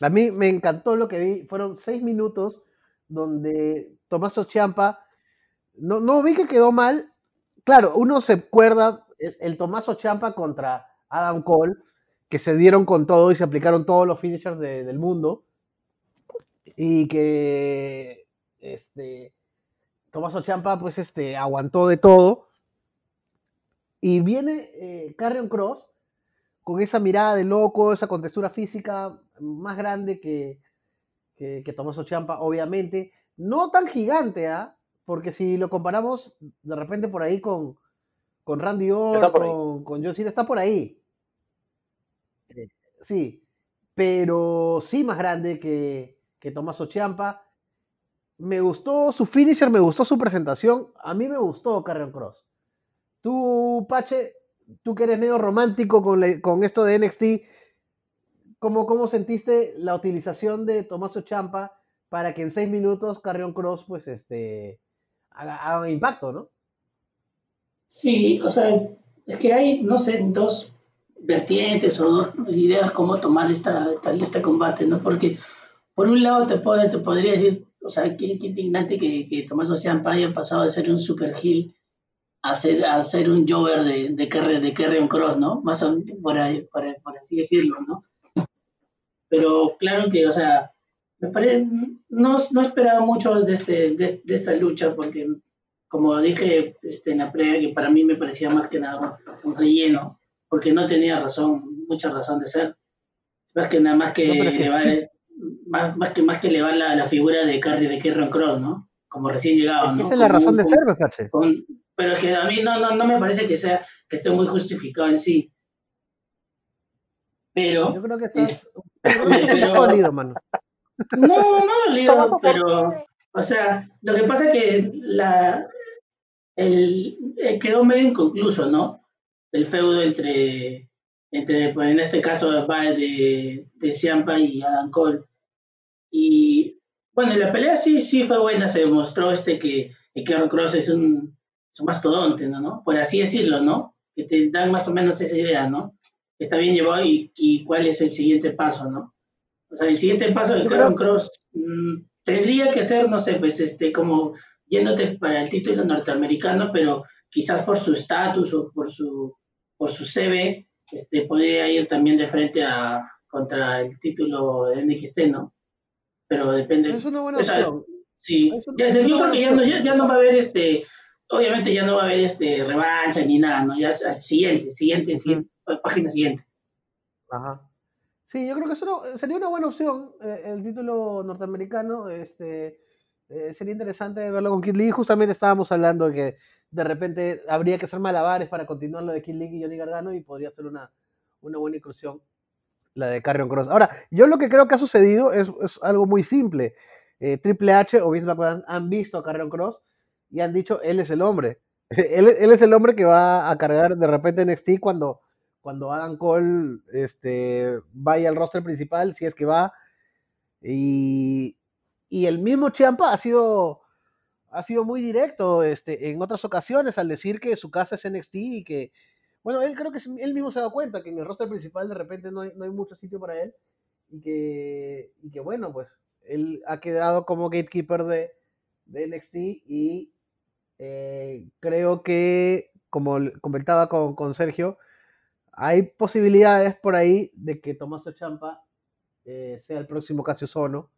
A mí me encantó lo que vi. Fueron seis minutos donde Tomaso Champa, no, no vi que quedó mal. Claro, uno se acuerda el, el Tomaso Champa contra Adam Cole, que se dieron con todo y se aplicaron todos los finishers de, del mundo. Y que este, Tomaso Champa, pues, este, aguantó de todo. Y viene eh, Carrion Cross con esa mirada de loco, esa contextura física más grande que, que, que Tomaso Champa, obviamente. No tan gigante, ¿ah? ¿eh? Porque si lo comparamos de repente por ahí con, con Randy Orton, con, con John Cena, está por ahí. Sí, pero sí más grande que, que Tomaso Champa. Me gustó su finisher, me gustó su presentación. A mí me gustó Carrion Cross. Tú, Pache, tú que eres medio romántico con, con esto de NXT, ¿cómo, ¿cómo, sentiste la utilización de Tomaso Champa para que en seis minutos Carrion Cross pues este haga, haga impacto, ¿no? Sí, o sea, es que hay, no sé, dos vertientes o dos ideas cómo tomar esta, esta, este combate, ¿no? Porque por un lado te, puedo, te podría decir, o sea, qué, qué indignante que, que Tomás Ciampa haya pasado de ser un super heel a ser, a ser un Jover de, de, Kerry, de Kerrion Cross, ¿no? Más o, por, ahí, por, por, así decirlo, ¿no? Pero claro que, o sea, me parece, no, no esperaba mucho de, este, de, de esta lucha porque, como dije este, en la previa, que para mí me parecía más que nada un relleno porque no tenía razón, mucha razón de ser. Más que nada más que no, elevar, es, más, más, que, más que elevar la, la figura de Carrie de Kerron Cross, ¿no? Como recién llegado, ¿no? Esa es la Como, razón de ser. Con, pero es que a mí no, no, no me parece que sea que esté muy justificado en sí. Pero. Yo creo que estás. Es, pero, dolido, mano. No, no dolido, pero. O sea, lo que pasa es que la, el, el quedó medio inconcluso, ¿no? el feudo entre, entre pues en este caso va de, de Ciampa y Adam Cole. Y bueno, la pelea sí, sí fue buena, se demostró este que, que Karen Cross es un, es un mastodonte, ¿no? ¿no? Por así decirlo, ¿no? Que te dan más o menos esa idea, ¿no? Está bien llevado y, y cuál es el siguiente paso, ¿no? O sea, el siguiente paso de Karen Cross mmm, tendría que ser, no sé, pues este, como yéndote para el título norteamericano, pero quizás por su estatus o por su por su CV, este, podría ir también de frente a contra el título de NXT, ¿no? Pero depende. Es una buena o sea. Sí, ya, yo creo que ya no, ya, ya, no va a haber este, obviamente ya no va a haber este revancha ni nada, ¿no? Ya al siguiente, siguiente, siguiente página siguiente. Ajá. Sí, yo creo que eso sería una buena opción, eh, el título norteamericano, este, eh, sería interesante verlo con Kid Lee, justamente estábamos hablando de que de repente habría que hacer malabares para continuar lo de Kid Lee y Johnny Gargano y podría ser una, una buena inclusión la de Carrion Cross. Ahora, yo lo que creo que ha sucedido es, es algo muy simple. Eh, Triple H o Vince McMahon han visto a Carrion Cross y han dicho, él es el hombre. él, él, es el hombre que va a cargar de repente NXT cuando, cuando Adam Cole este, vaya al roster principal, si es que va. Y, y el mismo Champa ha sido ha sido muy directo este, en otras ocasiones al decir que su casa es NXT y que, bueno, él creo que él mismo se ha dado cuenta que en el roster principal de repente no hay, no hay mucho sitio para él y que, y que, bueno, pues él ha quedado como gatekeeper de, de NXT y eh, creo que, como comentaba con, con, Sergio, hay posibilidades por ahí de que Tomaso Champa eh, sea el próximo Casio Sono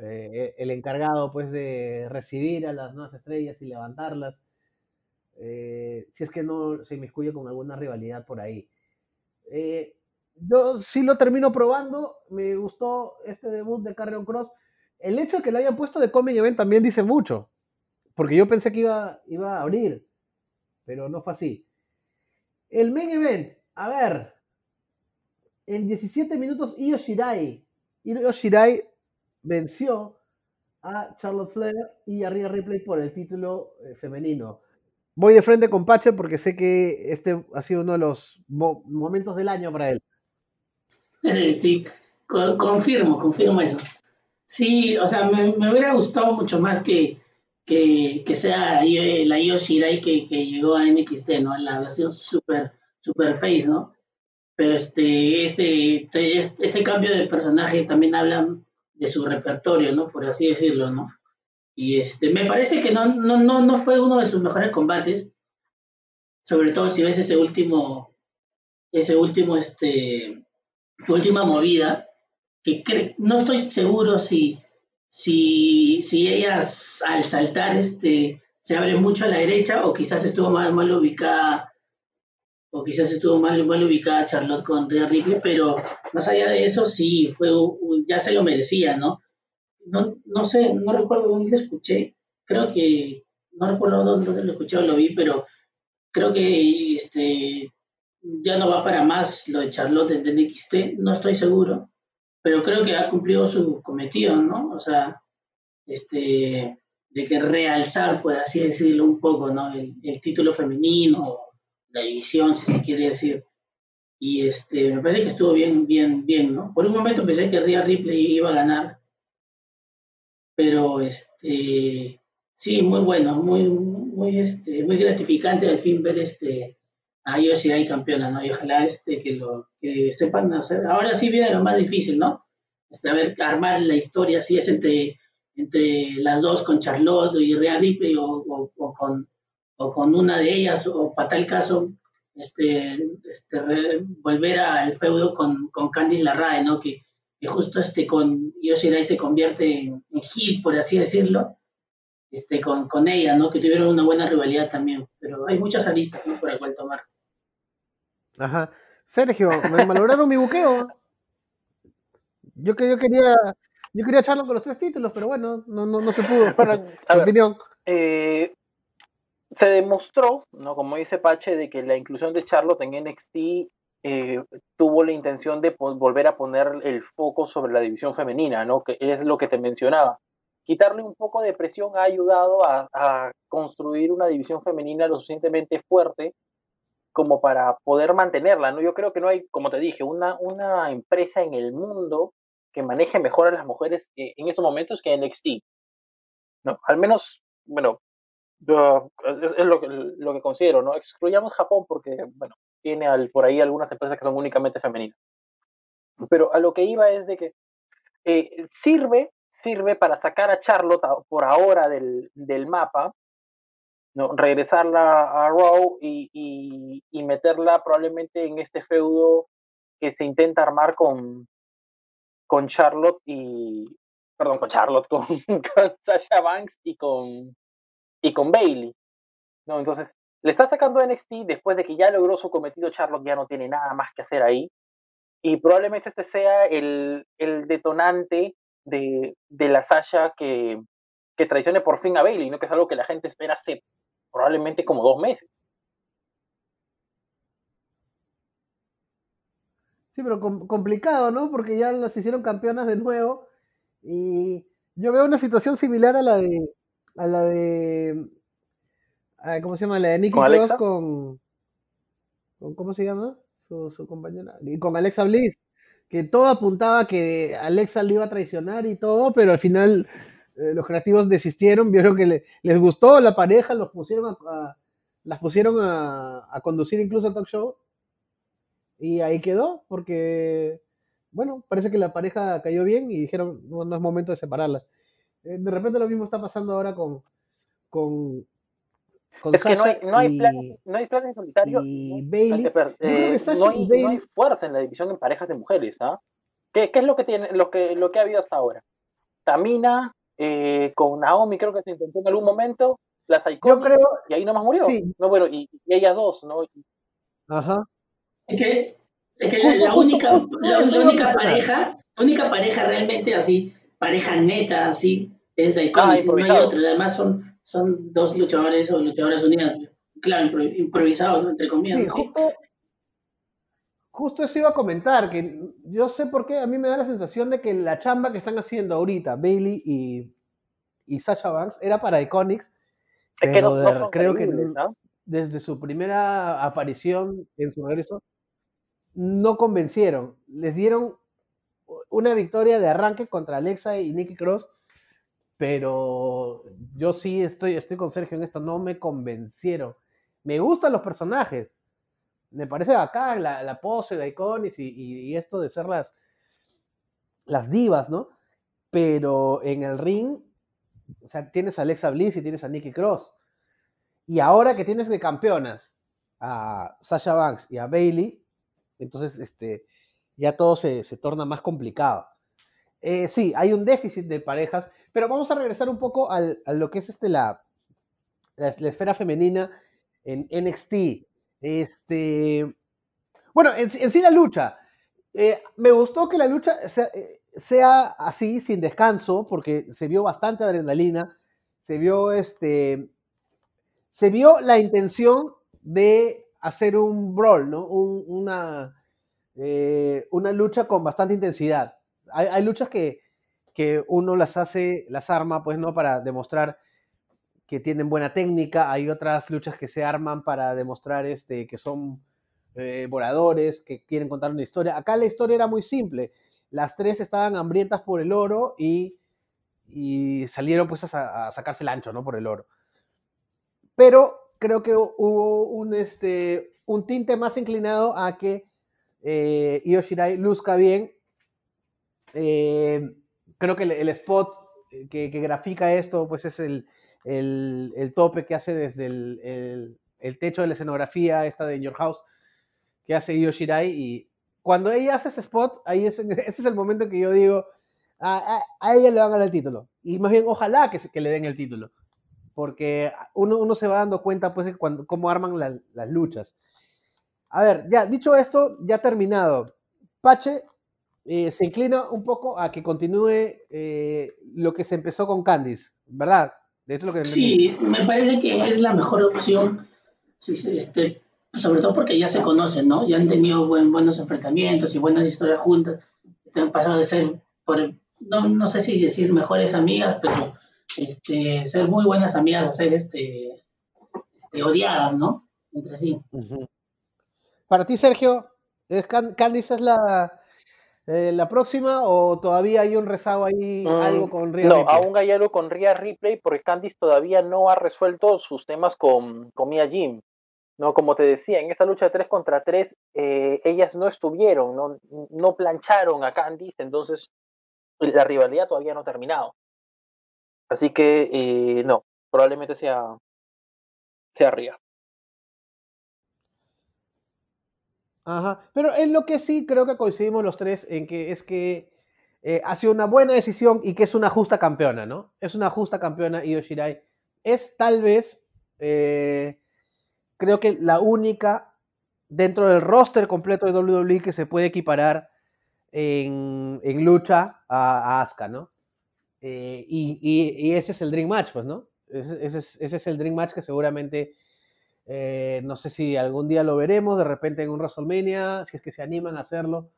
eh, el encargado pues de recibir a las nuevas estrellas y levantarlas, eh, si es que no se inmiscuye con alguna rivalidad por ahí. Eh, yo sí lo termino probando, me gustó este debut de Carrion Cross. El hecho de que lo hayan puesto de Coming Event también dice mucho, porque yo pensé que iba, iba a abrir, pero no fue así. El main event, a ver, en 17 minutos Io Shirai, Shirai venció a Charlotte Flair y a Rhea Ripley por el título eh, femenino. Voy de frente con Pache porque sé que este ha sido uno de los momentos del año para él. Sí, confirmo, confirmo eso. Sí, o sea, me, hubiera gustado mucho más que, que, sea la Io Shirai que, que llegó a NXT, ¿no? La versión super, super face, ¿no? Pero este, este, este, este cambio de personaje también habla de su repertorio, ¿no? Por así decirlo, ¿no? Y este, me parece que no, no, no, no fue uno de sus mejores combates, sobre todo si ves ese último, ese último, este, su última movida, que no estoy seguro si, si, si ellas al saltar este, se abre mucho a la derecha o quizás estuvo mal, mal ubicada o quizás estuvo mal, mal ubicada Charlotte con Rhea Ripley, pero más allá de eso sí, fue ya se lo merecía, ¿no? No, no sé, no recuerdo dónde escuché, creo que, no recuerdo dónde lo escuché o lo vi, pero creo que este, ya no va para más lo de Charlotte en NXT, no estoy seguro, pero creo que ha cumplido su cometido, ¿no? O sea, este, de que realzar, por así decirlo, un poco, ¿no? El título femenino la división, si se quiere decir. Y este, me parece que estuvo bien, bien, bien, ¿no? Por un momento pensé que Rhea Ripley iba a ganar, pero este, sí, muy bueno, muy, muy, este, muy gratificante al fin ver este, a Yoshirai campeona, ¿no? Y ojalá este, que lo que sepan hacer. Ahora sí viene lo más difícil, ¿no? Este, a ver, armar la historia, si es entre, entre las dos con Charlotte y Rhea Ripley o con o con una de ellas, o para tal caso, este, este volver al feudo con, con Candice LaRae, ¿no? Que, que, justo este, con Yoshirai se convierte en, en por así decirlo, este, con, con ella, ¿no? Que tuvieron una buena rivalidad también, pero hay muchas aristas, ¿no? Por el cual tomar. Ajá. Sergio, me malograron mi buqueo. Yo, que, yo quería yo quería echarlo con los tres títulos, pero bueno, no, no, no se pudo. Bueno, opinión. Eh, se demostró, ¿no? como dice Pache, de que la inclusión de Charlotte en NXT eh, tuvo la intención de volver a poner el foco sobre la división femenina, ¿no? que es lo que te mencionaba. Quitarle un poco de presión ha ayudado a, construir una división femenina lo suficientemente fuerte como para poder mantenerla. ¿no? Yo creo que no hay, como te dije, una, una empresa en el mundo que maneje mejor a las mujeres en estos momentos que NXT. ¿no? Al menos, bueno, es, lo, que, lo que considero, ¿no? Excluyamos Japón porque, bueno, tiene al, por ahí algunas empresas que son únicamente femeninas. Pero a lo que iba es de que eh, sirve, sirve para sacar a Charlotte por ahora del, del mapa, ¿no? regresarla a Raw y, y, y, meterla probablemente en este feudo que se intenta armar con, con Charlotte y, perdón, con Charlotte, con, con Sasha Banks y con, y con Bailey. ¿no? Entonces, le está sacando NXT después de que ya logró su cometido. Charlotte ya no tiene nada más que hacer ahí. Y probablemente este sea el, el detonante de, de, la Sasha que, que traicione por fin a Bailey, ¿no? que es algo que la gente espera hace probablemente como dos meses. Sí, pero complicado, ¿no? Porque ya las hicieron campeonas de nuevo. Y yo veo una situación similar a la de a la de. ¿Cómo se llama? La de Nicky Cross con, con. ¿Cómo se llama? Su, su compañera. Y con Alexa Bliss. Que todo apuntaba que Alexa le iba a traicionar y todo, pero al final eh, los creativos desistieron, vieron que les gustó la pareja, los pusieron a, las pusieron a, a, conducir incluso el talk show. Y ahí quedó, porque, bueno, parece que la pareja cayó bien y dijeron, no, no es momento de separarlas. Eh, de repente lo mismo está pasando ahora con. con, es que no hay, no, hay plan, no hay plan en solitario. Y Bailey. Eh, no, hay, no, hay, fuerza en la división en parejas de mujeres. ¿ah? ¿Qué, ¿Qué, es lo que, tiene, lo, que, lo que ha habido hasta ahora? Tamina, eh, con Naomi creo que se intentó en algún momento, las Iconics, creo- y ahí nomás murió. sí. No, bueno, y, y ellas dos, ¿no? Ajá. Es que, es que la, única, la, la única pareja, la única pareja realmente así, pareja neta, así, es la Ah, Iconics, no hay otra. Además son, son dos luchadores o luchadoras unidas. Claro, impro- improvisados, ¿no? entre comillas. Sí, ¿no? Sí. justo, justo eso iba a comentar, que yo sé por qué a mí me da la sensación de que la chamba que están haciendo ahorita Bailey y, y Sasha Banks era para Iconics, Es que no, pero no de- son creo que desde su primera aparición en su regreso no convencieron. Les dieron una victoria de arranque contra Alexa y Nikki Cross, pero yo sí estoy, estoy con Sergio en esto, no me convencieron. Me gustan los personajes, me parece bacán la, pose de y- y esto de ser las, las divas, ¿no? Pero en el ring, o sea, tienes a Alexa Bliss y tienes a Nikki Cross. Y ahora que tienes de campeonas a Sasha Banks y a Bailey, entonces este, ya todo se, se torna más complicado. Eh, sí, hay un déficit de parejas, pero vamos a regresar un poco al- a lo que es este, la, la, esfera femenina en NXT. Este, bueno, en, sí- la lucha. Eh, me gustó que la lucha sea, eh, sea así, sin descanso, porque se vio bastante adrenalina, se vio este, se vio la intención de hacer un brawl, ¿no? Un- una, eh, una lucha con bastante intensidad. Hay, luchas que, que uno las hace, las arma, pues, ¿no? Para demostrar que tienen buena técnica. Hay otras luchas que se arman para demostrar este, que son eh, voladores, que quieren contar una historia. Acá la historia era muy simple. Las tres estaban hambrientas por el oro y, y salieron pues a, a sacarse el ancho, ¿no? Por el oro pero creo que hubo un, este, un tinte más inclinado a que eh, Io luzca bien. Eh, creo que el, el spot que, que grafica esto, pues es el, el- el tope que hace desde el, el- techo de la escenografía, esta de In Your House, que hace Io Shirai. Y cuando ella hace ese spot, ahí es, ese es el momento que yo digo, a, a- a ella le van a dar el título. Y más bien, ojalá que, que le den el título porque uno, uno se va dando cuenta pues de cuando, cómo arman la- las luchas. A ver, ya dicho esto, ya terminado. Pache eh, se inclina un poco a que continúe eh, lo que se empezó con Candice, ¿verdad? Eso es lo que. Sí, me parece que es la mejor opción, este, sobre todo porque ya se conocen, ¿no? Ya han tenido buen- buenos enfrentamientos y buenas historias juntas. Este, han pasado de ser, por, no, no sé si decir mejores amigas, pero este, ser muy buenas amigas a ser este, este, odiadas, ¿no? Entre sí. Ujú. Para ti, Sergio, ¿es Can- ¿Candice es la, eh, la próxima o todavía hay un rezago ahí, Mm, algo con Rhea No, Ripley? aún hay algo con Rhea Ripley porque Candice todavía no ha resuelto sus temas con, con Mia Jim. No, como te decía, en esa lucha de 3 contra 3, ellas no estuvieron, no, no plancharon a Candice, entonces la rivalidad todavía no ha terminado. Así que eh, no, probablemente sea, sea Rhea. Ajá, pero en lo que sí creo que coincidimos los tres en que es que eh, ha sido una buena decisión y que es una justa campeona, ¿no? Es una justa campeona Io Shirai. Es tal vez, eh, creo que la única dentro del roster completo de WWE que se puede equiparar en, en lucha a, a Asuka, ¿no? Eh, y, y- ese es el Dream Match, pues, ¿no? Ese es, ese es el Dream Match que seguramente, eh, no sé si algún día lo veremos, de repente en un WrestleMania, si es que se animan a hacerlo,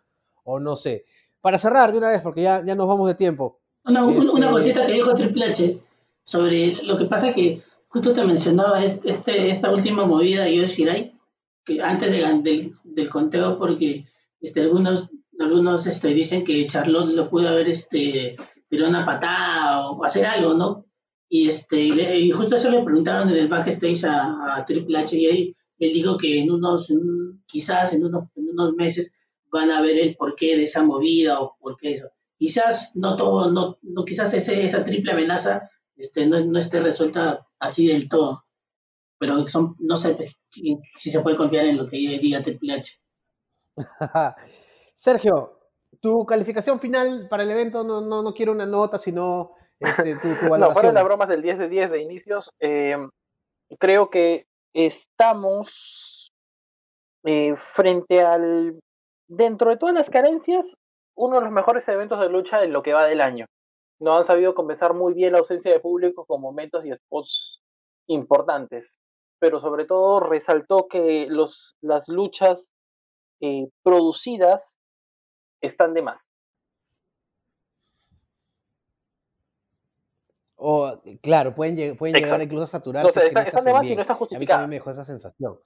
o no sé. Para cerrar de una vez, porque ya, ya nos vamos de tiempo. Una, un- Este- una cosita que dijo Triple H sobre lo que pasa que justo te mencionaba es- este, esta última movida de Io Shirai, que antes de del, del conteo, porque este, algunos, algunos este, dicen que Charlotte lo pudo haber este, tirado una patada o hacer algo, ¿no? Y, este, y, le- y justo eso le preguntaron en el backstage a, Triple H y él, él dijo que en unos, quizás en unos, en unos meses van a ver el porqué de esa movida o por qué eso quizás no todo, no, quizás ese, esa triple amenaza este, no, no esté resuelta así del todo. Pero son, no sé pues, si se puede confiar en lo que diga Triple H. Sergio, tu calificación final para el evento, no, no, no quiero una nota, sino este, tu, tu No, fuera de las bromas del 10 de 10 de inicios, eh, creo que estamos eh, frente al, dentro de todas las carencias, uno de los mejores eventos de lucha en lo que va del año. No han sabido compensar muy bien la ausencia de público con momentos y spots importantes, pero sobre todo resaltó que los, las luchas eh, producidas están de más. O, claro, pueden, lleg- pueden llegar incluso a saturar. No sé, es que están, de más y no están A mí también justificadas. me dejó esa sensación.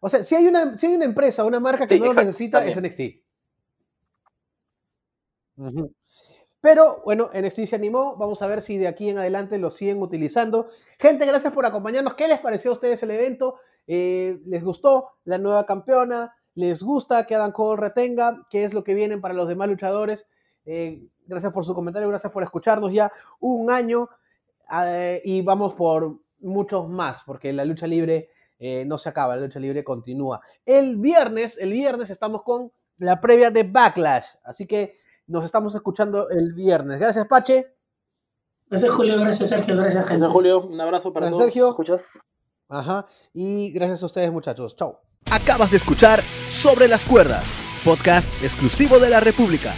O sea, si hay una, si hay una empresa, una marca que Sí, no lo necesita, es. NXT. Pero bueno, NXT se animó. Vamos a ver si de aquí en adelante lo siguen utilizando. Gente, gracias por acompañarnos. ¿Qué les pareció a ustedes el evento? Eh, ¿Les gustó la nueva campeona? ¿Les gusta que Adam Cole retenga? ¿Qué es lo que vienen para los demás luchadores? Eh, gracias por su comentario, gracias por escucharnos ya un año eh, y vamos por muchos más, porque la lucha libre eh, no se acaba, la lucha libre continúa. El viernes, el viernes estamos con la previa de Backlash, así que nos estamos escuchando el viernes. Gracias, Pache. Gracias, Julio. Gracias, Sergio. Gracias, gente. Gracias, Julio. Un abrazo para Gracias, todos. Sergio. ¿Escuchas? Ajá. Y gracias a ustedes, muchachos. Chao. Acabas de escuchar Sobre las Cuerdas, podcast exclusivo de la República.